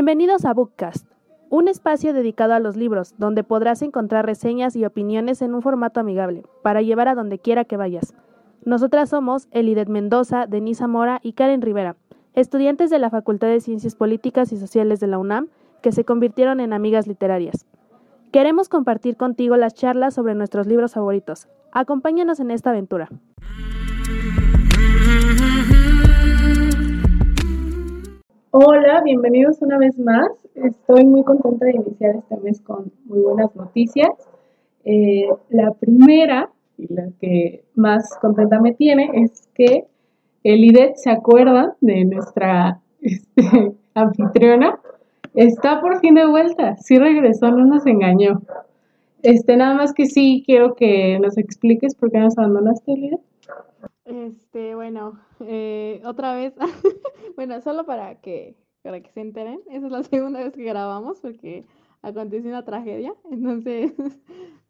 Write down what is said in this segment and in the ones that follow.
Bienvenidos a Bookcast, un espacio dedicado a los libros, donde podrás encontrar reseñas y opiniones en un formato amigable, para llevar a donde quiera que vayas. Nosotras somos Elidet Mendoza, Denisa Mora y Karen Rivera, estudiantes de la Facultad de Ciencias Políticas y Sociales de la UNAM, que se convirtieron en amigas literarias. Queremos compartir contigo las charlas sobre nuestros libros favoritos. Acompáñanos en esta aventura. Hola, bienvenidos una vez más. Estoy muy contenta de iniciar este mes con muy buenas noticias. Eh, la primera, y la que más contenta me tiene, es que el IDET se acuerda de nuestra este, anfitriona. Está por fin de vuelta. Sí regresó, no nos engañó. Este, nada más que sí quiero que nos expliques por qué nos abandonaste, IDET. Este, bueno, eh, otra vez, bueno, solo para que, para que se enteren, esa es la segunda vez que grabamos porque aconteció una tragedia, entonces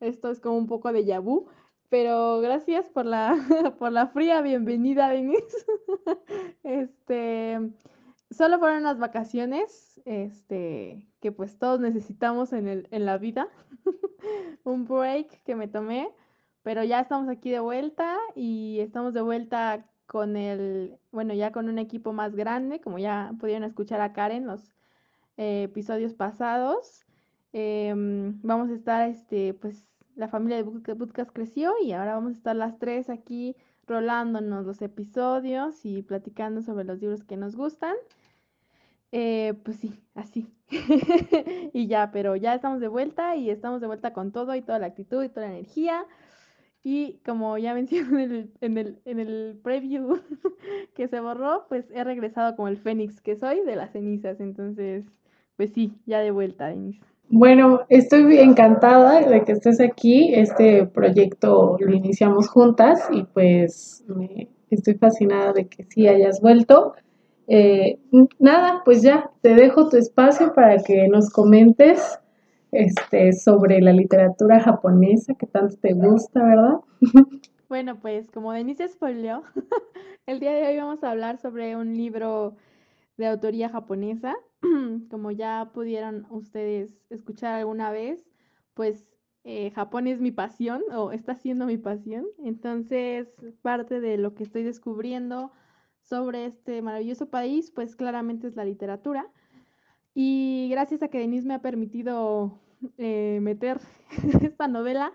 esto es como un poco de yabú, pero gracias por la, por la fría bienvenida, Denise. Este, solo fueron unas vacaciones, este, que pues todos necesitamos en el, en la vida, un break que me tomé pero ya estamos aquí de vuelta y estamos de vuelta con el, bueno, ya con un equipo más grande, como ya pudieron escuchar a Karen los eh, episodios pasados. Em, vamos a estar, este, pues, la familia de Bootcast creció y ahora vamos a estar las tres aquí rolándonos los episodios y platicando sobre los libros que nos gustan. Eh, pues sí, así. y ya, pero ya estamos de vuelta y estamos de vuelta con todo y toda la actitud y toda la energía. Y como ya mencioné en el, en el, en el preview que se borró, pues he regresado como el fénix que soy de las cenizas. Entonces, pues sí, ya de vuelta, Denise. Bueno, estoy encantada de que estés aquí. Este proyecto lo iniciamos juntas y pues me estoy fascinada de que sí hayas vuelto. Eh, nada, pues ya, te dejo tu espacio para que nos comentes este, sobre la literatura japonesa que tanto te gusta, ¿verdad? Bueno, pues como Denise spoileó, el día de hoy vamos a hablar sobre un libro de autoría japonesa. Como ya pudieron ustedes escuchar alguna vez, pues eh, Japón es mi pasión o está siendo mi pasión. Entonces, parte de lo que estoy descubriendo sobre este maravilloso país, pues claramente es la literatura. Y gracias a que Denise me ha permitido eh, meter esta novela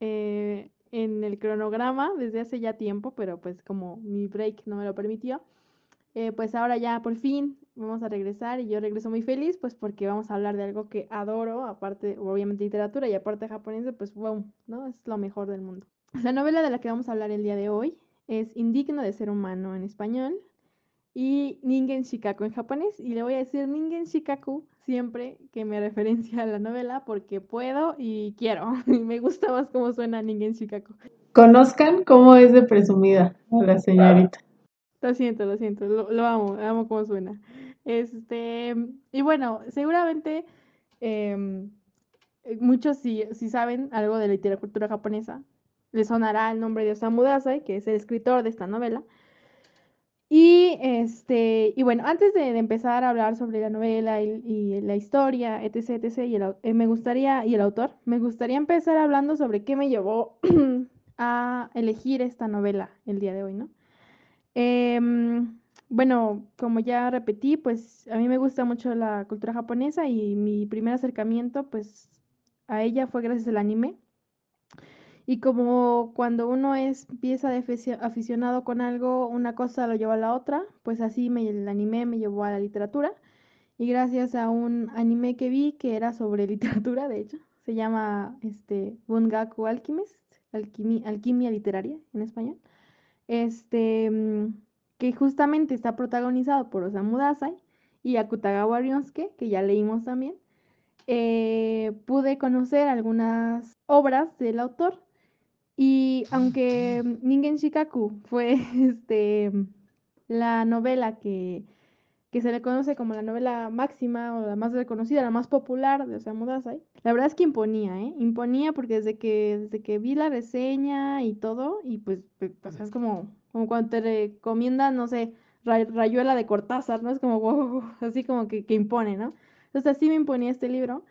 eh, en el cronograma desde hace ya tiempo, pero pues como mi break no me lo permitió, eh, pues ahora ya por fin vamos a regresar y yo regreso muy feliz, pues porque vamos a hablar de algo que adoro, aparte, obviamente literatura y aparte japonés, pues wow, ¿no? Es lo mejor del mundo. La novela de la que vamos a hablar el día de hoy es Indigno de ser humano en español, y Ningen Shikaku en japonés. Y le voy a decir Ningen Shikaku siempre que me referencia a la novela porque puedo y quiero. Y me gusta más cómo suena Ningen Shikaku. Conozcan cómo es de presumida la señorita. Lo siento, lo siento, lo, amo, amo cómo suena. Este, y bueno, seguramente em, muchos si, si saben algo de la literatura japonesa, les sonará el nombre de Osamu Dazai, que es el escritor de esta novela. Y este, y bueno, antes de, empezar a hablar sobre la novela y, la historia, etc, etc, y el, eh, me gustaría, y el autor, me gustaría empezar hablando sobre qué me llevó a elegir esta novela el día de hoy, ¿no? Em, bueno, como ya repetí, pues a mí me gusta mucho la cultura japonesa y mi primer acercamiento, pues a ella fue gracias al anime. Y como cuando uno es pieza de aficionado con algo, una cosa lo lleva a la otra, pues así me, el anime me llevó a la literatura. Y gracias a un anime que vi que era sobre literatura, de hecho, se llama este Bungaku Alchemist, alquimia, alquimia literaria en español. Este mm, que justamente está protagonizado por Osamu Dazai y Akutagawa Ryosuke, que ya leímos también. Eh, pude conocer algunas obras del autor y aunque Ningen Shikaku fue este, la novela que, se le conoce como la novela máxima o la más reconocida, la más popular de Osamu Dazai, la verdad es que imponía, ¿eh? Imponía porque desde que, desde que vi la reseña y todo, y pues, pues es como, como cuando te recomiendan, no sé, rayuela de Cortázar, ¿no? Es como, wow, así como que, que impone, ¿no? Entonces así me imponía este libro.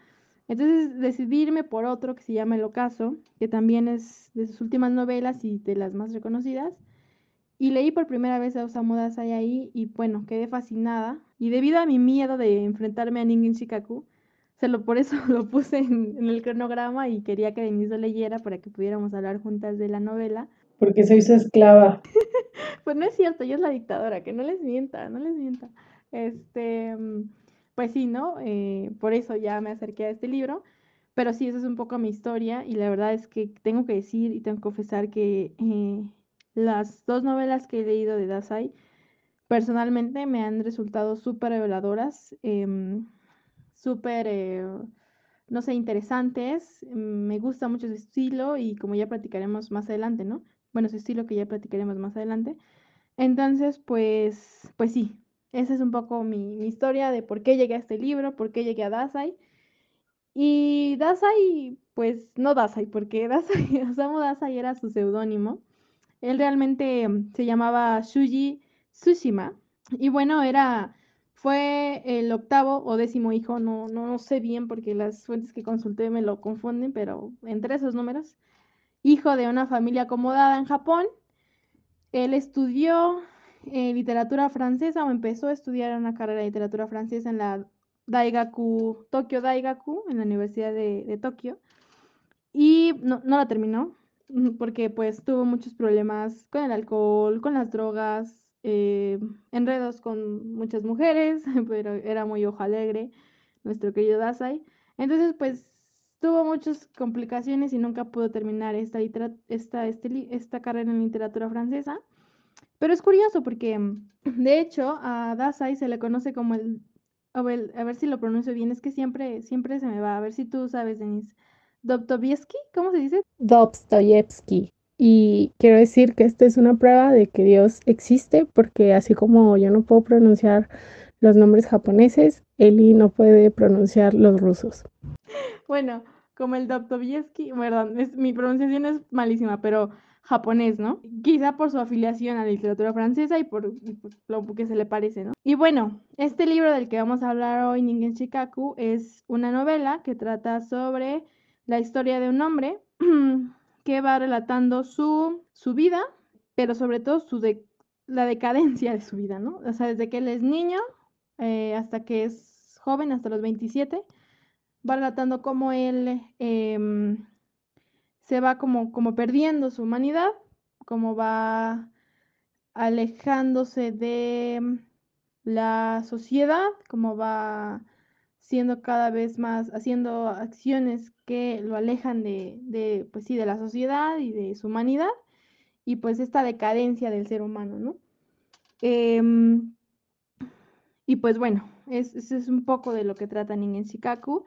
Entonces decidí irme por otro que se llama El Ocaso, que también es de sus últimas novelas y de las más reconocidas. Y leí por primera vez a Osamu Dazai ahí y bueno, quedé fascinada. Y debido a mi miedo de enfrentarme a Ningen Shikaku, se lo, por eso lo puse en, en, el cronograma y quería que Denise lo leyera para que pudiéramos hablar juntas de la novela. Porque soy su esclava. pues no es cierto, yo es la dictadora, que no les mienta, no les mienta. Este, pues sí, ¿no? Eh, por eso ya me acerqué a este libro. Pero sí, esa es un poco mi historia y la verdad es que tengo que decir y tengo que confesar que eh, las dos novelas que he leído de Dasai personalmente me han resultado súper reveladoras, em, súper, eh, no sé, interesantes. Me gusta mucho su estilo y como ya platicaremos más adelante, ¿no? Bueno, su estilo que ya platicaremos más adelante. Entonces, pues, pues sí, esa es un poco mi, historia de por qué llegué a este libro, por qué llegué a Dasai. Y Dasai, pues no Dasai, porque Dasai, Osamu Dasai era su seudónimo. Él realmente mm, se llamaba Shuji Tsushima. Y bueno, era, fue el octavo o décimo hijo, no, no sé bien porque las fuentes que consulté me lo confunden, pero entre esos números, hijo de una familia acomodada en Japón. Él estudió eh, literatura francesa o empezó a estudiar una carrera de literatura francesa en la Daigaku, Tokyo Daigaku, en la Universidad de, Tokio. Y no, la terminó porque pues tuvo muchos problemas con el alcohol, con las drogas, eh, enredos con muchas mujeres, pero era muy ojo alegre, nuestro querido Dasai. Entonces pues tuvo muchas complicaciones y nunca pudo terminar esta, esta, este, esta carrera en literatura francesa. Pero es curioso porque, de hecho, a Dasai se le conoce como el a ver, a ver si lo pronuncio bien, es que siempre, siempre se me va. A ver si tú sabes, Denise. Dostoyevsky, ¿cómo se dice? Dostoyevsky. Y quiero decir que esta es una prueba de que Dios existe, porque así como yo no puedo pronunciar los nombres japoneses, Eli no puede pronunciar los rusos. Bueno, como el Dostoyevsky, perdón, es, mi pronunciación es malísima, pero japonés, ¿no? Quizá por su afiliación a la literatura francesa y por, lo que se le parece, ¿no? Y bueno, este libro del que vamos a hablar hoy, Ningen Shikaku, es una novela que trata sobre la historia de un hombre que va relatando su, su vida, pero sobre todo su la decadencia de su vida, ¿no? O sea, desde que él es niño eh, hasta que es joven, hasta los 27, va relatando cómo él... Eh, se va como, como perdiendo su humanidad, como va alejándose de mm, la sociedad, como va siendo cada vez más, haciendo acciones que lo alejan de, de, pues sí, de la sociedad y de su humanidad, y pues esta decadencia del ser humano, ¿no? Em, y pues bueno, ese es, un poco de lo que trata Ningen Shikaku.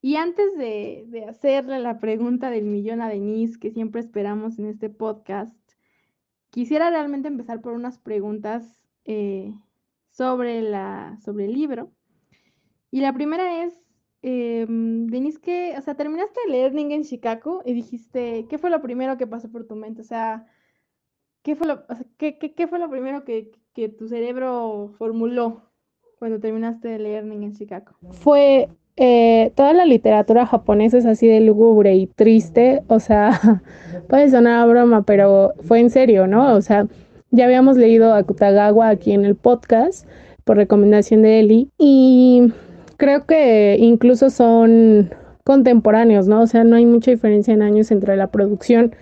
Y antes de, hacerle la pregunta del millón a Denise, que siempre esperamos en este podcast, quisiera realmente empezar por unas preguntas eh, sobre, el libro. Y la primera es, em, Denise, que, o sea, terminaste de leer Ningen Shikaku y dijiste, ¿qué fue lo primero que pasó por tu mente? O sea, ¿qué fue lo, ¿qué, fue lo primero que, tu cerebro formuló cuando terminaste de leer Ningen Shikaku? Fue eh, toda la literatura japonesa es así de lúgubre y triste, o sea, puede sonar a broma, pero fue en serio, ¿no? O sea, ya habíamos leído a Kutagawa aquí en el podcast por recomendación de Eli y creo que incluso son contemporáneos, ¿no? O sea, no hay mucha diferencia en años entre la producción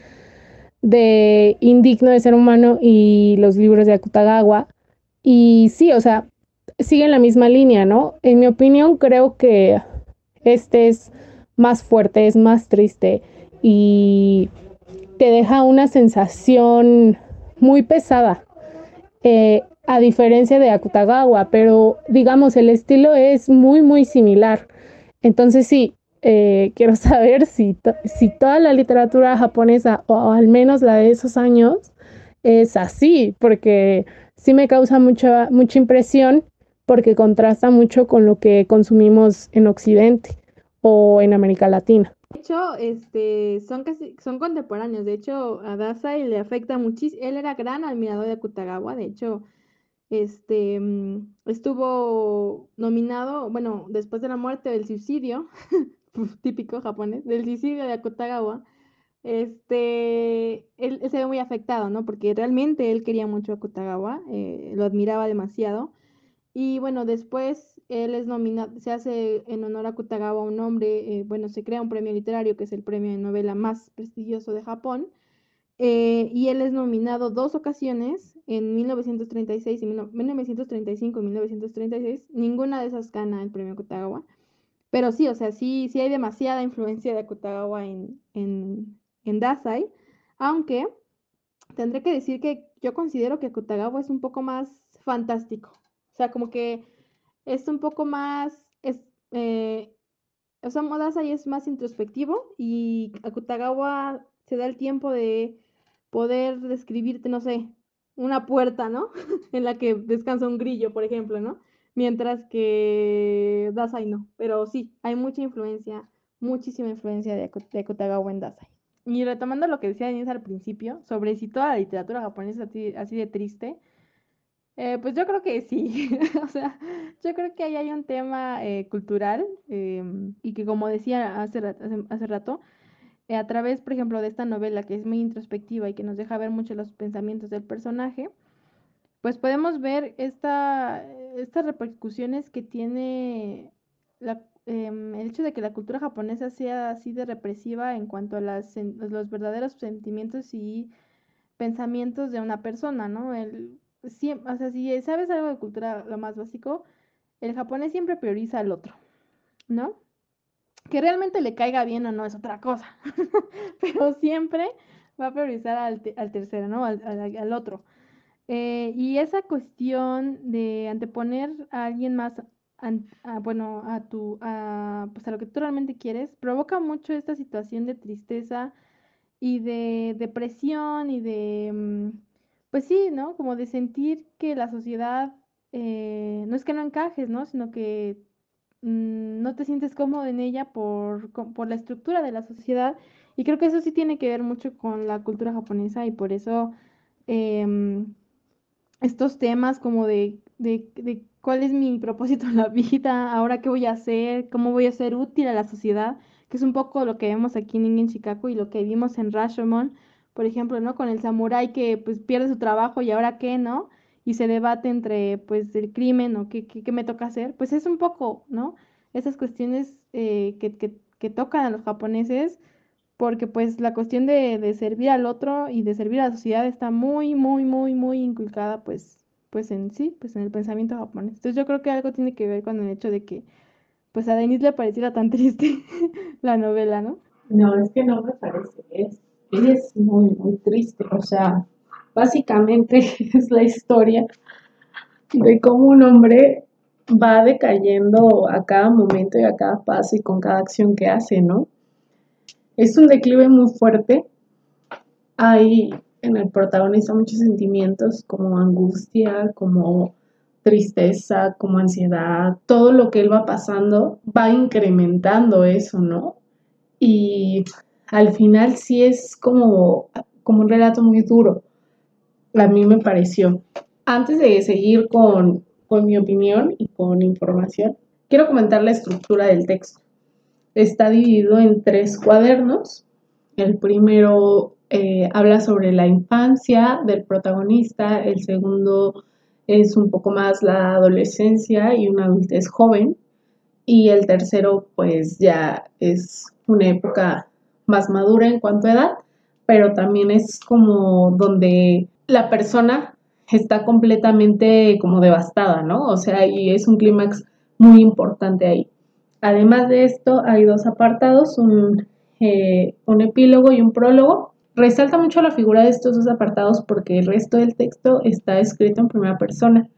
de Indigno de Ser Humano y los libros de Akutagawa. Y sí, o sea, sigue la misma línea, ¿no? En mi opinión, creo que este es más fuerte, es más triste y te deja una sensación muy pesada, eh, a diferencia de Akutagawa, pero digamos, el estilo es muy, muy similar. Entonces sí, eh, quiero saber si, si toda la literatura japonesa, o al menos la de esos años, es así, porque sí me causa mucha, mucha impresión porque contrasta mucho con lo que consumimos en Occidente o en América Latina. De hecho, este, son casi, son contemporáneos. De hecho, a Dasai le afecta muchísimo. Él era gran admirador de Akutagawa. De hecho, este, mm, estuvo nominado, bueno, después de la muerte del suicidio, típico japonés, del suicidio de Akutagawa, este, él, se ve muy afectado, ¿no? Porque realmente él quería mucho a Akutagawa, eh, lo admiraba demasiado. Y bueno, después él es nominado, se hace en honor a Akutagawa un nombre, eh, bueno, se crea un premio literario que es el premio de novela más prestigioso de Japón. Eh, y él es nominado dos ocasiones en 1936 y 1935 y 1936. Ninguna de esas gana el premio Akutagawa. Pero sí, o sea, sí, sí hay demasiada influencia de Akutagawa en, en, en Dasai, aunque tendré que decir que yo considero que Akutagawa es un poco más fantástico. O sea, como que es un poco más, es, eh, o sea, Dasai es más introspectivo y Akutagawa se da el tiempo de poder describirte, no sé, una puerta, ¿no? en la que descansa un grillo, por ejemplo, ¿no? Mientras que Dasai no. Pero sí, hay mucha influencia, muchísima influencia de, Akutagawa en Dasai. Y retomando lo que decía Denise al principio, sobre si toda la literatura japonesa es así, de triste, eh, pues yo creo que sí. o sea, yo creo que ahí hay un tema eh, cultural em, y que como decía hace, hace rato, eh, a través, por ejemplo, de esta novela que es muy introspectiva y que nos deja ver mucho los pensamientos del personaje, pues podemos ver esta, estas repercusiones que tiene em, el hecho de que la cultura japonesa sea así de represiva en cuanto a las, los verdaderos sentimientos y pensamientos de una persona, ¿no? El, o sea, si sabes algo de cultura, lo más básico, el japonés siempre prioriza al otro, ¿no? Que realmente le caiga bien o no es otra cosa, pero siempre va a priorizar al, tercero, ¿no? Al, otro. Eh, y esa cuestión de anteponer a alguien más, bueno, a tu, a, pues a lo que tú realmente quieres, provoca mucho esta situación de tristeza y de depresión y de, mm, pues sí, ¿no? Como de sentir que la sociedad, eh, no es que no encajes, ¿no? Sino que Mm, no te sientes cómodo en ella por, por la estructura de la sociedad. Y creo que eso sí tiene que ver mucho con la cultura japonesa y por eso em, estos temas como de, de, de, cuál es mi propósito en la vida, ahora qué voy a hacer, cómo voy a ser útil a la sociedad, que es un poco lo que vemos aquí en Ingen Chicago y lo que vimos en Rashomon, por ejemplo, ¿no? Con el samurái que pues pierde su trabajo y ahora qué, ¿no? y se debate entre pues el crimen o qué, qué, me toca hacer, pues es un poco, ¿no? Esas cuestiones eh, que, que, tocan a los japoneses, porque pues la cuestión de, de, servir al otro y de servir a la sociedad está muy, muy, muy, muy inculcada pues, pues en sí, pues en el pensamiento japonés. Entonces yo creo que algo tiene que ver con el hecho de que pues a Denise le pareciera tan triste la novela, ¿no? No, es que no me parece, es, es muy, muy triste, o sea, Básicamente es la historia de cómo un hombre va decayendo a cada momento y a cada paso y con cada acción que hace, ¿no? Es un declive muy fuerte. Hay en el protagonista muchos sentimientos como angustia, como tristeza, como ansiedad, todo lo que él va pasando va incrementando eso, ¿no? Y al final sí es como, como un relato muy duro a mí me pareció. Antes de seguir con, mi opinión y con información, quiero comentar la estructura del texto. Está dividido en tres cuadernos. El primero eh, habla sobre la infancia del protagonista, el segundo es un poco más la adolescencia y una adultez joven, y el tercero pues ya es una época más madura en cuanto a edad, pero también es como donde la persona está completamente como devastada, ¿no? O sea, y es un clímax muy importante ahí. Además de esto, hay dos apartados, un, eh, un epílogo y un prólogo. Resalta mucho la figura de estos dos apartados porque el resto del texto está escrito en primera persona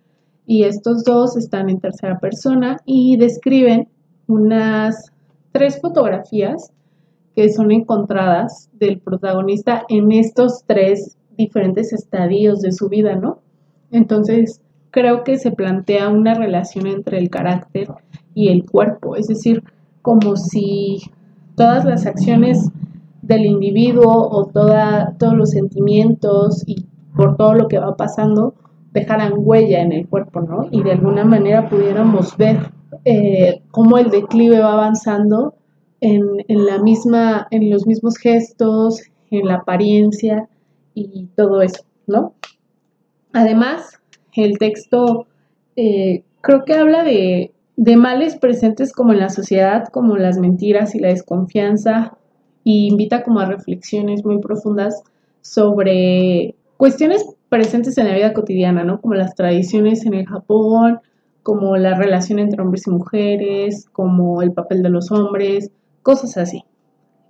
y estos dos están en tercera persona y describen unas tres fotografías que son encontradas del protagonista en estos tres diferentes estadios de su vida, ¿no? Entonces, creo que se plantea una relación entre el carácter y el cuerpo, es decir, como si todas las acciones del individuo o todos los sentimientos y por todo lo que va pasando dejaran huella en el cuerpo, ¿no? Y de alguna manera pudiéramos ver eh, cómo el declive va avanzando en, en, la misma, en los mismos gestos, en la apariencia y todo eso, ¿no? Además, el texto eh, creo que habla de, de males presentes como en la sociedad, como las mentiras y la desconfianza, y invita como a reflexiones muy profundas sobre cuestiones presentes en la vida cotidiana, ¿no? Como las tradiciones en el Japón, como la relación entre hombres y mujeres, como el papel de los hombres, cosas así.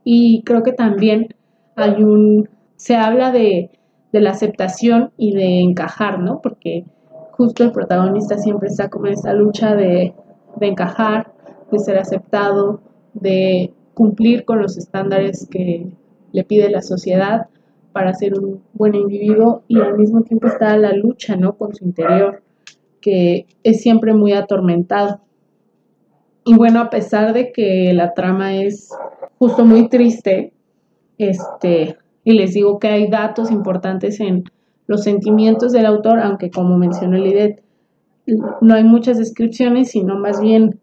Y creo que también hay un, se habla de, de la aceptación y de encajar, ¿no? Porque justo el protagonista siempre está como en esta lucha de, de encajar, de ser aceptado, de cumplir con los estándares que le pide la sociedad para ser un buen individuo y al mismo tiempo está la lucha, ¿no? Con su interior, que es siempre muy atormentado. Y bueno, a pesar de que la trama es justo muy triste, este, y les digo que hay datos importantes en los sentimientos del autor, aunque como mencionó Lidet, no hay muchas descripciones, sino más bien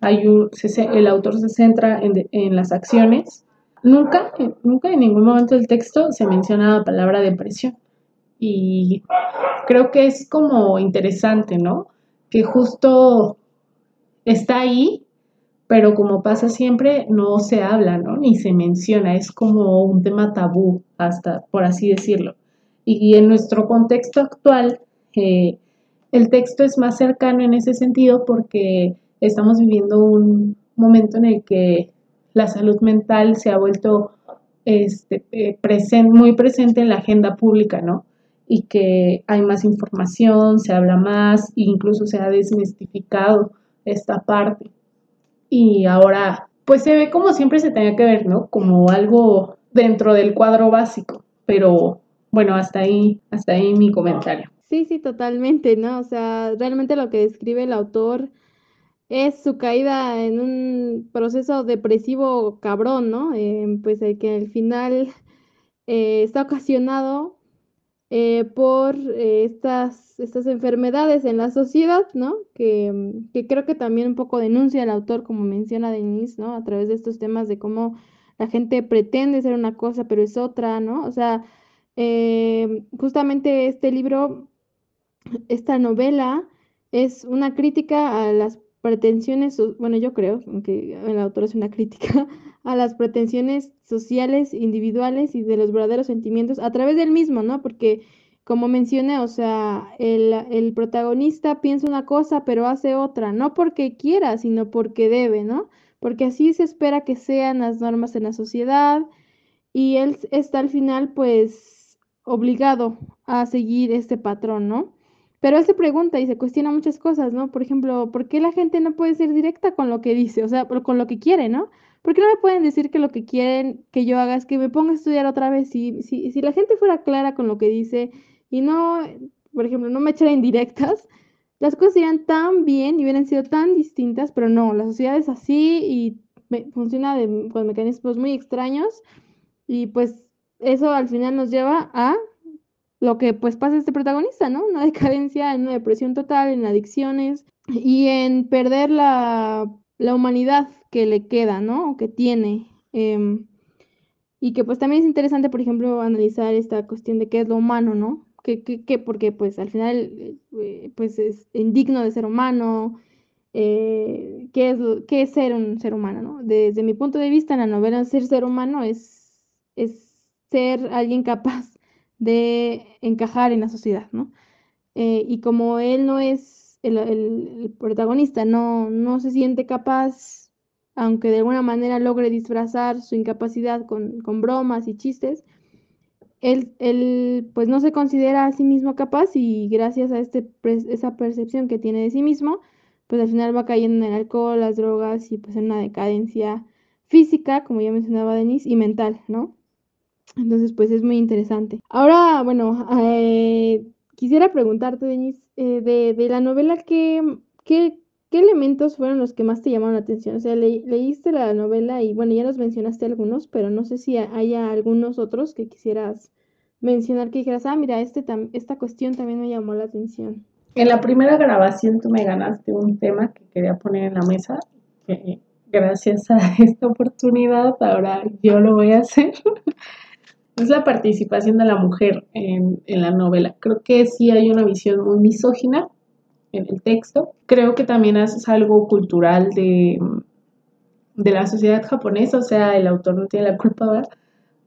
hay un, el autor se centra en, en las acciones Nunca, nunca en ningún momento del texto se menciona la palabra depresión. Y creo que es como interesante, ¿no? Que justo está ahí, pero como pasa siempre, no se habla, ¿no? Ni se menciona, es como un tema tabú, hasta por así decirlo. Y en nuestro contexto actual, eh, el texto es más cercano en ese sentido porque estamos viviendo un momento en el que la salud mental se ha vuelto este, eh, muy presente en la agenda pública, ¿no? Y que hay más información, se habla más, incluso se ha desmistificado esta parte. Y ahora, pues se ve como siempre se tenía que ver, ¿no? Como algo dentro del cuadro básico, pero bueno, hasta ahí, hasta ahí mi comentario. Sí, sí, totalmente, ¿no? O sea, realmente lo que describe el autor es su caída en un proceso depresivo cabrón, ¿no? Eh, pues el que al final eh, está ocasionado eh, por estas, estas enfermedades en la sociedad, ¿no? Que, que, creo que también un poco denuncia el autor, como menciona Denise, ¿no? A través de estos temas de cómo la gente pretende ser una cosa, pero es otra, ¿no? O sea, justamente este libro, esta novela, es una crítica a las pretensiones, bueno, yo creo, aunque el autor es una crítica, a las pretensiones sociales, individuales y de los verdaderos sentimientos a través del mismo, ¿no? Porque, como mencioné, o sea, el, el protagonista piensa una cosa, pero hace otra, no porque quiera, sino porque debe, ¿no? Porque así se espera que sean las normas en la sociedad y él está al final, pues, obligado a seguir este patrón, ¿no? Pero él se pregunta y se cuestiona muchas cosas, ¿no? Por ejemplo, ¿por qué la gente no puede ser directa con lo que dice? O sea, con lo que quiere, ¿no? ¿Por qué no me pueden decir que lo que quieren que yo haga es que me ponga a estudiar otra vez? Si, si, si la gente fuera clara con lo que dice y no, por ejemplo, no me echara indirectas, las cosas irían tan bien y hubieran sido tan distintas, pero no, la sociedad es así y funciona con mecanismos muy extraños y pues eso al final nos lleva a lo que pues pasa a este protagonista, ¿no? Una decadencia, en una depresión total, en adicciones y en perder la, humanidad que le queda, ¿no? O que tiene. Em, y que pues también es interesante, por ejemplo, analizar esta cuestión de qué es lo humano, ¿no? Que, que, porque pues al final eh, pues es indigno de ser humano, eh, ¿qué, es, qué es ser un ser humano, ¿no? Desde mi punto de vista en la novela, ser ser humano es, es ser alguien capaz de encajar en la sociedad, ¿no? Eh, y como él no es el, protagonista, no, no se siente capaz, aunque de alguna manera logre disfrazar su incapacidad con, bromas y chistes, él, él, pues no se considera a sí mismo capaz y gracias a este, esa percepción que tiene de sí mismo, pues al final va cayendo en el alcohol, las drogas y pues en una decadencia física, como ya mencionaba Denise, y mental, ¿no? Entonces, pues es muy interesante. Ahora, bueno, eh, quisiera preguntarte, Denise, eh, de, de, la novela, ¿qué, qué, qué elementos fueron los que más te llamaron la atención? O sea, leíste la novela y bueno, ya nos mencionaste algunos, pero no sé si haya algunos otros que quisieras mencionar que dijeras, ah, mira, este esta cuestión también me llamó la atención? En la primera grabación tú me ganaste un tema que quería poner en la mesa, que gracias a esta oportunidad ahora yo lo voy a hacer. es la participación de la mujer en, la novela. Creo que sí hay una visión muy misógina en el texto. Creo que también es algo cultural de, de la sociedad japonesa, o sea, el autor no tiene la culpa, ¿verdad?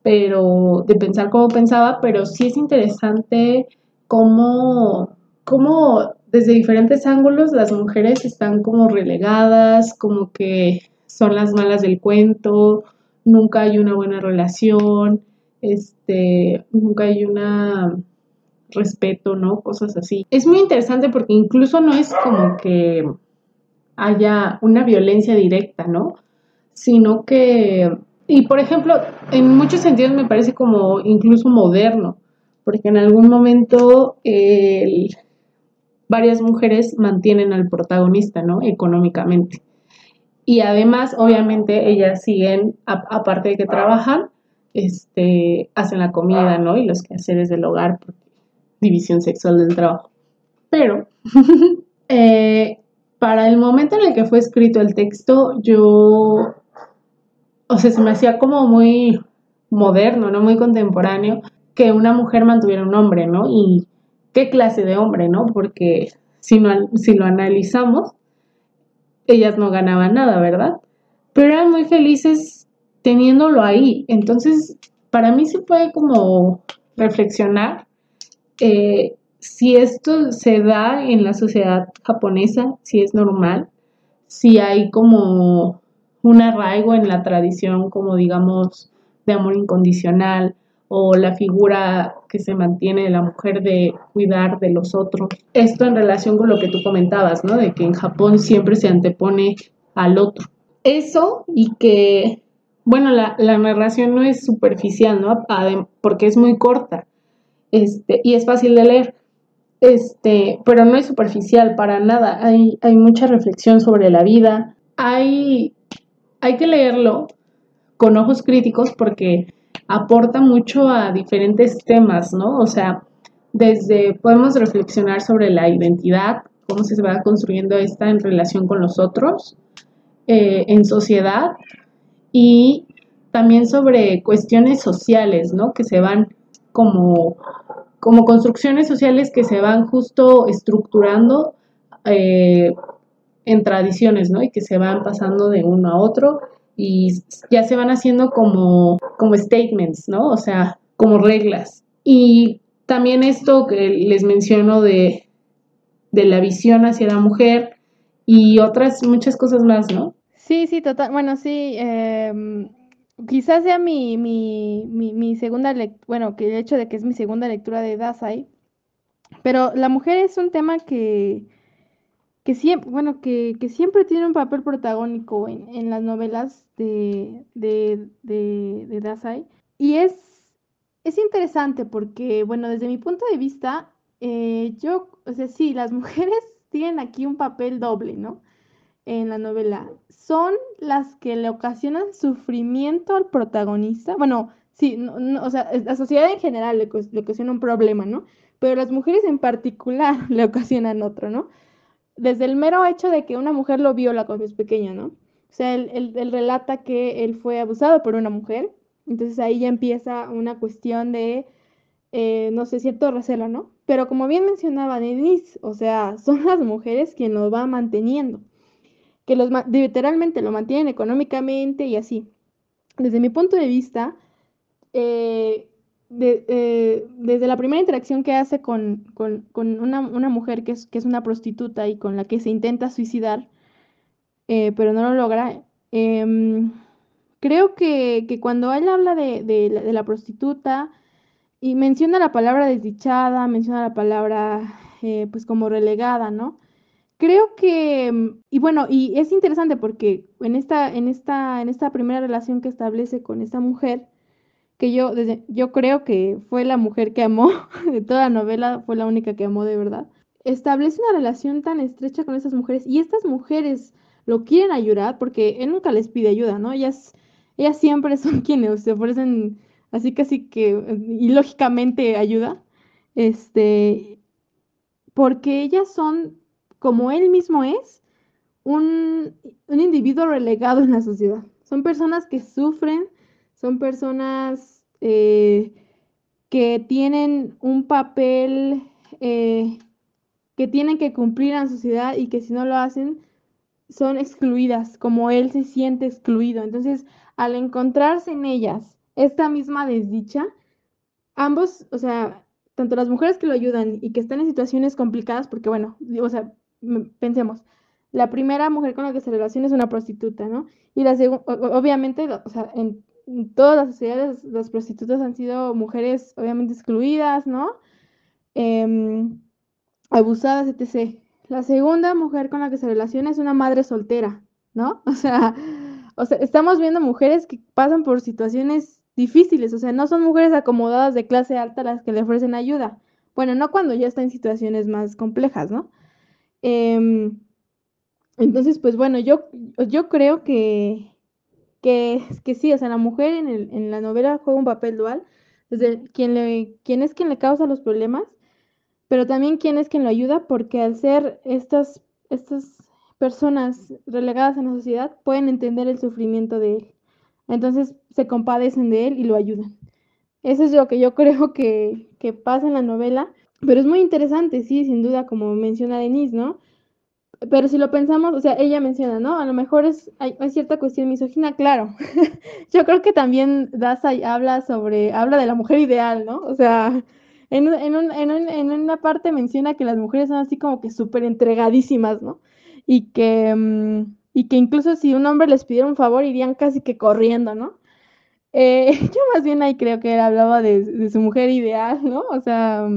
Pero de pensar como pensaba, pero sí es interesante cómo, cómo desde diferentes ángulos las mujeres están como relegadas, como que son las malas del cuento, nunca hay una buena relación, este, nunca hay una respeto, ¿no? Cosas así. Es muy interesante porque incluso no es como que haya una violencia directa, ¿no? Sino que, y por ejemplo, en muchos sentidos me parece como incluso moderno, porque en algún momento varias mujeres mantienen al protagonista, ¿no? Económicamente. Y además, obviamente, ellas siguen, aparte de que trabajan, este, hacen la comida, ¿no? Y los quehaceres del hogar, división sexual del trabajo. Pero, eh, para el momento en el que fue escrito el texto, yo, o sea, se me hacía como muy moderno, ¿no? Muy contemporáneo, que una mujer mantuviera un hombre, ¿no? Y qué clase de hombre, ¿no? Porque si, no, si lo analizamos, ellas no ganaban nada, ¿verdad? Pero eran muy felices teniéndolo ahí. Entonces, para mí se puede como reflexionar eh, si esto se da en la sociedad japonesa, si es normal, si hay como un arraigo en la tradición, como digamos, de amor incondicional, o la figura que se mantiene de la mujer de cuidar de los otros. Esto en relación con lo que tú comentabas, ¿no? De que en Japón siempre se antepone al otro. Eso y que, bueno, la, narración no es superficial, ¿no? Porque es muy corta este, y es fácil de leer. Este, pero no es superficial para nada. Hay, hay mucha reflexión sobre la vida. Hay, hay que leerlo con ojos críticos porque aporta mucho a diferentes temas, ¿no? O sea, desde podemos reflexionar sobre la identidad, cómo se va construyendo esta en relación con los otros, eh, en sociedad, y también sobre cuestiones sociales, ¿no? Que se van como, como construcciones sociales que se van justo estructurando eh, en tradiciones, ¿no? Y que se van pasando de uno a otro y ya se van haciendo como, como statements, ¿no? O sea, como reglas. Y también esto que les menciono de, de la visión hacia la mujer y otras muchas cosas más, ¿no? Sí, sí, total. Bueno, sí, em, quizás sea mi, mi, mi, mi segunda lectura, bueno, que el hecho de que es mi segunda lectura de Dasai, pero la mujer es un tema que, que siempre, bueno, que, siempre tiene un papel protagónico en, las novelas de, de, de, Dasai. Y es, es interesante porque, bueno, desde mi punto de vista, eh, yo, o sea, sí, las mujeres tienen aquí un papel doble, ¿no? En la novela. Son las que le ocasionan sufrimiento al protagonista. Bueno, sí, o sea, la sociedad en general le, ocasiona un problema, ¿no? Pero las mujeres en particular le ocasionan otro, ¿no? desde el mero hecho de que una mujer lo viola cuando es pequeña, ¿no? O sea, él, relata que él fue abusado por una mujer, entonces ahí ya empieza una cuestión de, eh, no sé, cierto recelo, ¿no? Pero como bien mencionaba Denise, o sea, son las mujeres quien lo va manteniendo, que los literalmente lo mantienen económicamente y así. Desde mi punto de vista, eh, eh, desde la primera interacción que hace con, una, mujer que es, que es, una prostituta y con la que se intenta suicidar, eh, pero no lo logra, em, creo que, cuando él habla de, la, prostituta y menciona la palabra desdichada, menciona la palabra pues como relegada, ¿no? Creo que, y bueno, y es interesante porque en esta, en esta, en esta primera relación que establece con esta mujer, que yo, desde, yo creo que fue la mujer que amó, de toda la novela fue la única que amó de verdad, establece una relación tan estrecha con estas mujeres y estas mujeres lo quieren ayudar porque él nunca les pide ayuda, ¿no? Ellas, ellas siempre son quienes se ofrecen así casi que, y lógicamente ayuda, este, porque ellas son, como él mismo es, un, un individuo relegado en la sociedad. Son personas que sufren, son personas eh, que tienen un papel eh, que tienen que cumplir en la sociedad y que si no lo hacen son excluidas, como él se siente excluido. Entonces, al encontrarse en ellas esta misma desdicha, ambos, o sea, tanto las mujeres que lo ayudan y que están en situaciones complicadas, porque bueno, o sea, pensemos, la primera mujer con la que se relaciona es una prostituta, ¿no? Y la segunda, obviamente, o sea, en, todas las sociedades las prostitutas han sido mujeres obviamente excluidas, ¿no? Em, abusadas, etc. La segunda mujer con la que se relaciona es una madre soltera, ¿no? O sea, o sea, estamos viendo mujeres que pasan por situaciones difíciles, o sea, no son mujeres acomodadas de clase alta las que le ofrecen ayuda. Bueno, no cuando ya está en situaciones más complejas, ¿no? Em, entonces, pues bueno, yo, yo creo que, que, que sí, o sea, la mujer en, el, en la novela juega un papel dual, desde quien, le, quien es quien le causa los problemas, pero también quién es quien lo ayuda, porque al ser estas, estas personas relegadas en la sociedad, pueden entender el sufrimiento de él. Entonces se compadecen de él y lo ayudan. Eso es lo que yo creo que, que pasa en la novela, pero es muy interesante, sí, sin duda, como menciona Denise, ¿no? Pero si lo pensamos, o sea, ella menciona, ¿no? A lo mejor es, hay, cierta cuestión misógina, claro. Yo creo que también Daza habla sobre, habla de la mujer ideal, ¿no? O sea, en, en, un, en, un, en una parte menciona que las mujeres son así como que súper entregadísimas, ¿no? Y que, mm, y que incluso si un hombre les pidiera un favor irían casi que corriendo, ¿no? Eh, yo más bien ahí creo que él hablaba de, de su mujer ideal, ¿no? O sea...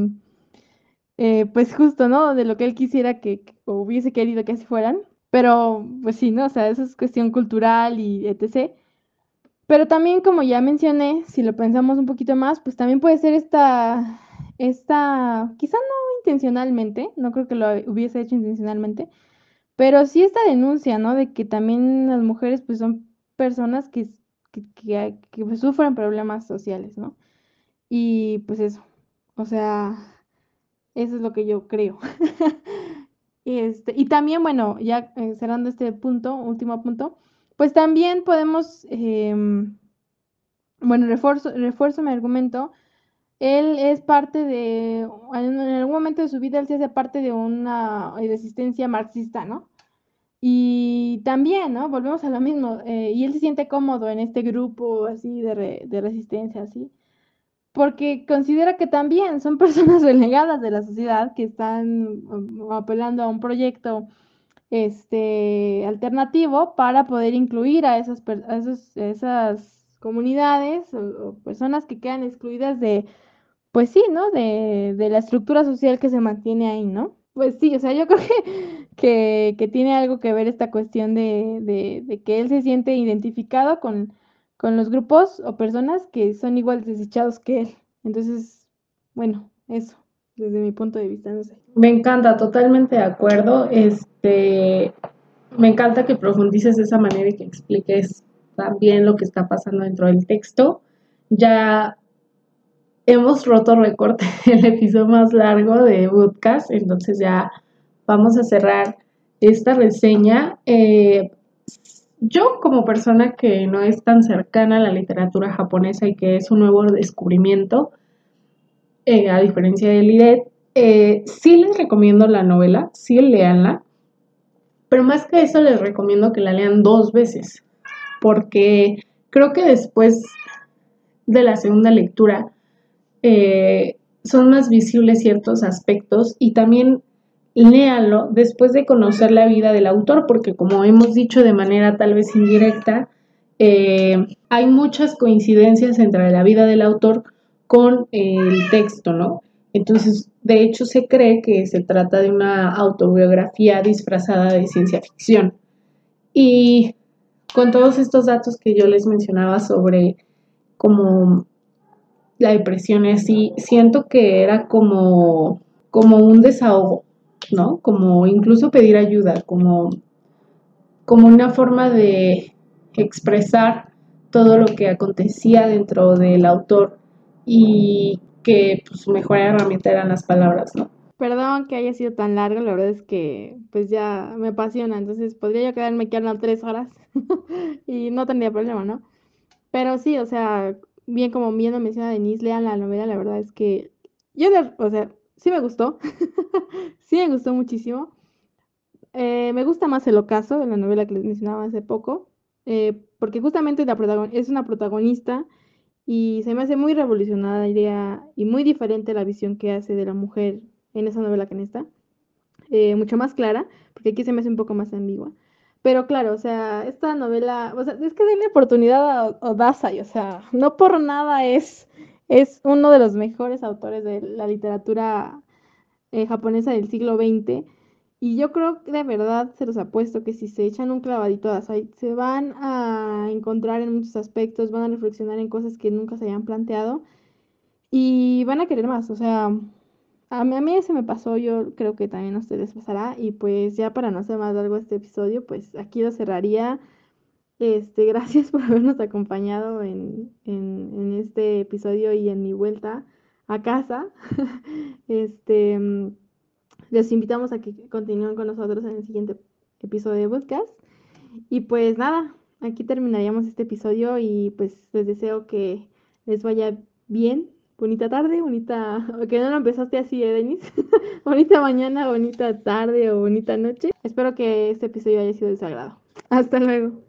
Eh, pues justo, ¿no? De lo que él quisiera que, hubiese querido que así fueran. Pero, pues sí, ¿no? O sea, eso es cuestión cultural y etc. Pero también, como ya mencioné, si lo pensamos un poquito más, pues también puede ser esta, esta, quizá no intencionalmente, no creo que lo hubiese hecho intencionalmente, pero sí esta denuncia, ¿no? De que también las mujeres, pues son personas que, que, que, que pues, sufren problemas sociales, ¿no? Y pues eso, o sea, eso es lo que yo creo. este, y también, bueno, ya eh, cerrando este punto, último punto, pues también podemos, em, bueno, refuerzo, refuerzo mi argumento. Él es parte de, en algún momento de su vida, él se hace parte de una resistencia marxista, ¿no? Y también, ¿no? Volvemos a lo mismo. Eh, y él se siente cómodo en este grupo así de, de resistencia, así porque considera que también son personas relegadas de la sociedad que están um, apelando a un proyecto este alternativo para poder incluir a esas esas comunidades o, personas que quedan excluidas de pues sí, ¿no? De, de, la estructura social que se mantiene ahí, ¿no? Pues sí, o sea, yo creo que, que, tiene algo que ver esta cuestión de, de que él se siente identificado con, con los grupos o personas que son igual desechados que él. Entonces, bueno, eso, desde mi punto de vista, no sé. Me encanta, totalmente de acuerdo. Este, me encanta que profundices de esa manera y que expliques también lo que está pasando dentro del texto. Ya hemos roto récord el episodio más largo de Bootcast, entonces ya vamos a cerrar esta reseña. Eh, yo como persona que no es tan cercana a la literatura japonesa y que es un nuevo descubrimiento, eh, a diferencia de Lidet, eh, sí les recomiendo la novela, sí leanla, pero más que eso les recomiendo que la lean dos veces, porque creo que después de la segunda lectura eh, son más visibles ciertos aspectos y también léanlo después de conocer la vida del autor, porque como hemos dicho de manera tal vez indirecta, eh, hay muchas coincidencias entre la vida del autor con el texto, ¿no? Entonces, de hecho, se cree que se trata de una autobiografía disfrazada de ciencia ficción. Y con todos estos datos que yo les mencionaba sobre como la depresión y así, siento que era como, como un desahogo, ¿no? Como incluso pedir ayuda, como, como una forma de expresar todo lo que acontecía dentro del autor y que pues, su mejor herramienta eran las palabras, ¿no? Perdón que haya sido tan largo, la verdad es que pues ya me apasiona, entonces podría yo quedarme aquí hablando tres horas y no tendría problema, ¿no? Pero sí, o sea, bien como bien lo menciona Denise, lean la novela, la verdad es que yo, o sea, sí me gustó, sí me gustó muchísimo. Eh, me gusta más el ocaso de la novela que les mencionaba hace poco, eh, porque justamente la es una protagonista y se me hace muy revolucionaria y muy diferente la visión que hace de la mujer en esa novela que en esta. Eh, mucho más clara, porque aquí se me hace un poco más ambigua. Pero claro, o sea, esta novela, o sea, es que denle oportunidad a Odasai, o sea, no por nada es, es uno de los mejores autores de la literatura eh, japonesa del siglo XX. Y yo creo que de verdad se los apuesto que si se echan un clavadito a Odasai, se van a encontrar en muchos aspectos, van a reflexionar en cosas que nunca se habían planteado y van a querer más, o sea, a mí, a mí se me pasó, yo creo que también a ustedes pasará. Y pues ya para no hacer más largo este episodio, pues aquí lo cerraría. Este, gracias por habernos acompañado en, en, este episodio y en mi vuelta a casa. Este, mm, les invitamos a que continúen con nosotros en el siguiente episodio de podcast. Y pues nada, aquí terminaríamos este episodio y pues les deseo que les vaya bien bonita tarde, bonita, que no lo empezaste así, ¿eh, Denis? bonita mañana, bonita tarde o bonita noche. Espero que este episodio haya sido de su agrado. Hasta luego.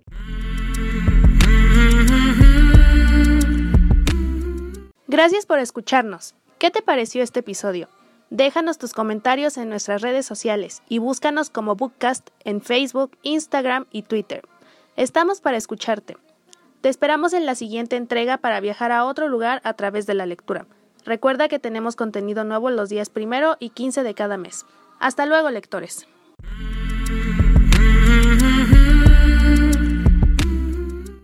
Gracias por escucharnos. ¿Qué te pareció este episodio? Déjanos tus comentarios en nuestras redes sociales y búscanos como Bookcast en Facebook, Instagram y Twitter. Estamos para escucharte. Te esperamos en la siguiente entrega para viajar a otro lugar a través de la lectura. Recuerda que tenemos contenido nuevo los días primero y 15 de cada mes. Hasta luego, lectores.